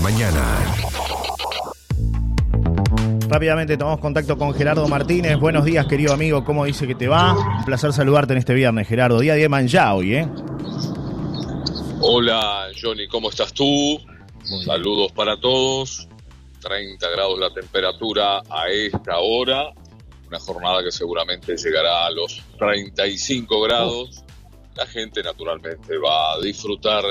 Mañana. Rápidamente tomamos contacto con Gerardo Martínez. Buenos días, querido amigo. ¿Cómo dice que te va? Un placer saludarte en este viernes, Gerardo. Día de manjá hoy, ¿eh? Hola, Johnny, ¿cómo estás tú? Saludos para todos. 30 grados la temperatura a esta hora. Una jornada que seguramente llegará a los 35 grados. La gente naturalmente va a disfrutar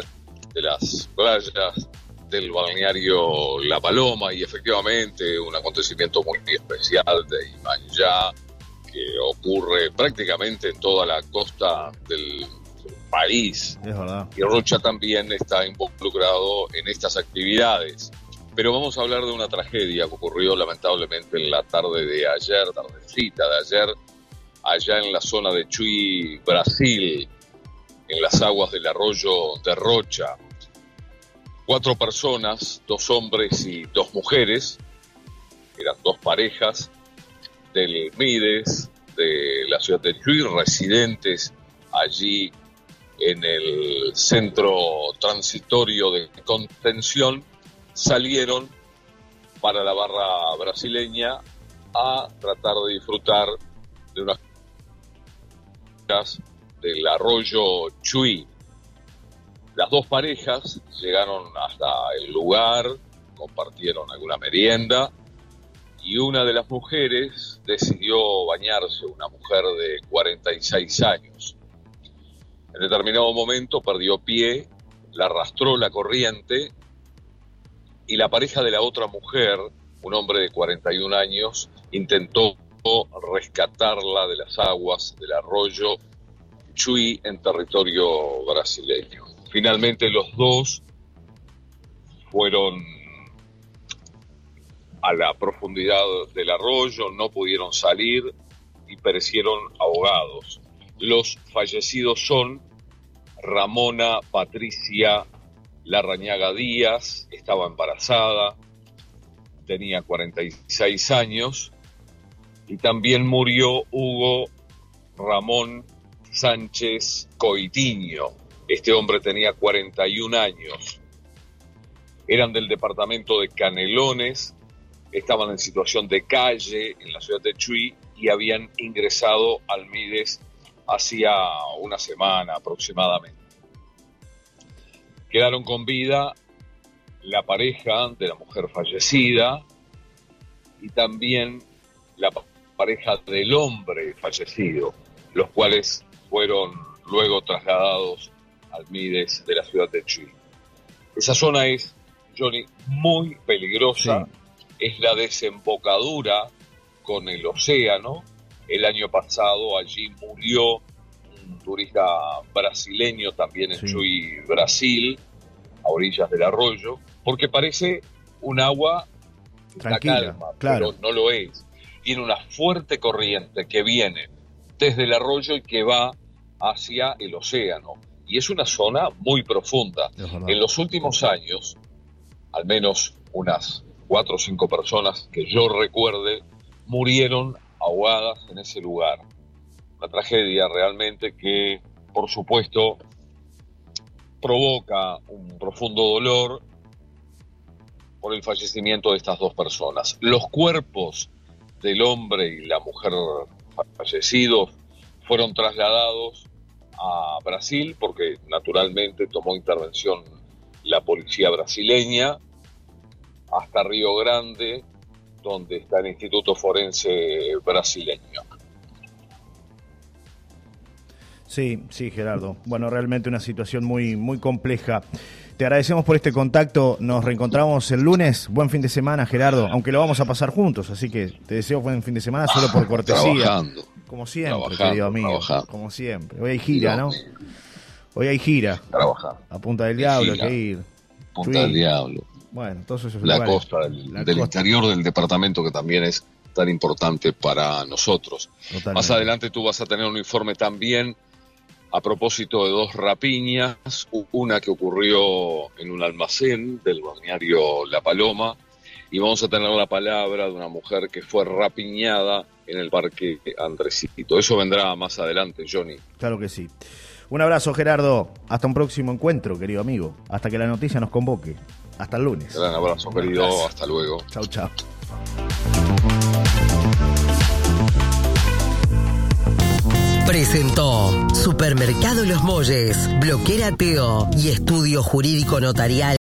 de las playas del balneario La Paloma y efectivamente un acontecimiento muy especial de Imanjá que ocurre prácticamente en toda la costa del país. Es verdad. Y Rocha también está involucrado en estas actividades. Pero vamos a hablar de una tragedia que ocurrió lamentablemente en la tarde de ayer, tardecita de ayer, allá en la zona de Chuy, Brasil, en las aguas del arroyo de Rocha. Cuatro personas, dos hombres y dos mujeres, eran dos parejas del Mides, de la ciudad de Chuy, residentes allí en el centro transitorio de contención, salieron para la barra brasileña a tratar de disfrutar de unas del arroyo Chuy. Las dos parejas llegaron hasta el lugar, compartieron alguna merienda y una de las mujeres decidió bañarse, una mujer de 46 años. En determinado momento perdió pie, la arrastró la corriente y la pareja de la otra mujer, un hombre de 41 años, intentó rescatarla de las aguas del arroyo Chuy en territorio brasileño. Finalmente los dos fueron a la profundidad del arroyo, no pudieron salir y perecieron ahogados. Los fallecidos son Ramona Patricia Larrañaga Díaz, estaba embarazada, tenía 46 años, y también murió Hugo Ramón Sánchez Coitiño. Este hombre tenía 41 años. Eran del departamento de Canelones, estaban en situación de calle en la ciudad de Chuy y habían ingresado al Mides hacía una semana aproximadamente. Quedaron con vida la pareja de la mujer fallecida y también la pareja del hombre fallecido, los cuales fueron luego trasladados al Mides de la ciudad de Chile. Esa zona es, Johnny, muy peligrosa, es la desembocadura con el océano. El año pasado allí murió un turista brasileño también en Sí. Chuy, Brasil, a orillas del arroyo, porque parece un agua Tranquila, calma, claro. pero no lo es. Tiene una fuerte corriente que viene desde el arroyo y que va hacia el océano. Y es una zona muy profunda. En los últimos años, al menos unas cuatro o cinco personas que yo recuerde, murieron ahogadas en ese lugar. Una tragedia realmente que, por supuesto, provoca un profundo dolor por el fallecimiento de estas dos personas. Los cuerpos del hombre y la mujer fallecidos fueron trasladados a Brasil porque naturalmente tomó intervención la policía brasileña hasta Río Grande, donde está el Instituto Forense brasileño. Sí, sí, Gerardo. Bueno, realmente una situación muy, muy compleja. Te agradecemos por este contacto. Nos reencontramos el lunes. Buen fin de semana, Gerardo. Aunque lo vamos a pasar juntos, así que te deseo buen fin de semana solo por cortesía. Trabajando. Como siempre, querido amigo. Como siempre. Hoy hay gira, ¿no? Mío, Hoy hay gira. Trabajar. A Punta del Diablo, hay que ir. Punta del Diablo. Bueno, todos esos La lugares. costa del, La del costa. interior del departamento que también es tan importante para nosotros. Totalmente. Más adelante tú vas a tener un informe también a propósito de dos rapiñas, una que ocurrió en un almacén del balneario La Paloma, y vamos a tener la palabra de una mujer que fue rapiñada en el Parque Andresito. Eso vendrá más adelante, Johnny. Claro que sí. Un abrazo, Gerardo. Hasta un próximo encuentro, querido amigo. Hasta que la noticia nos convoque. Hasta el lunes. Gran abrazo, un querido. Hasta luego. Chao, chao. Presentó Supermercado Los Molles, Bloquera Teo y Estudio Jurídico Notarial.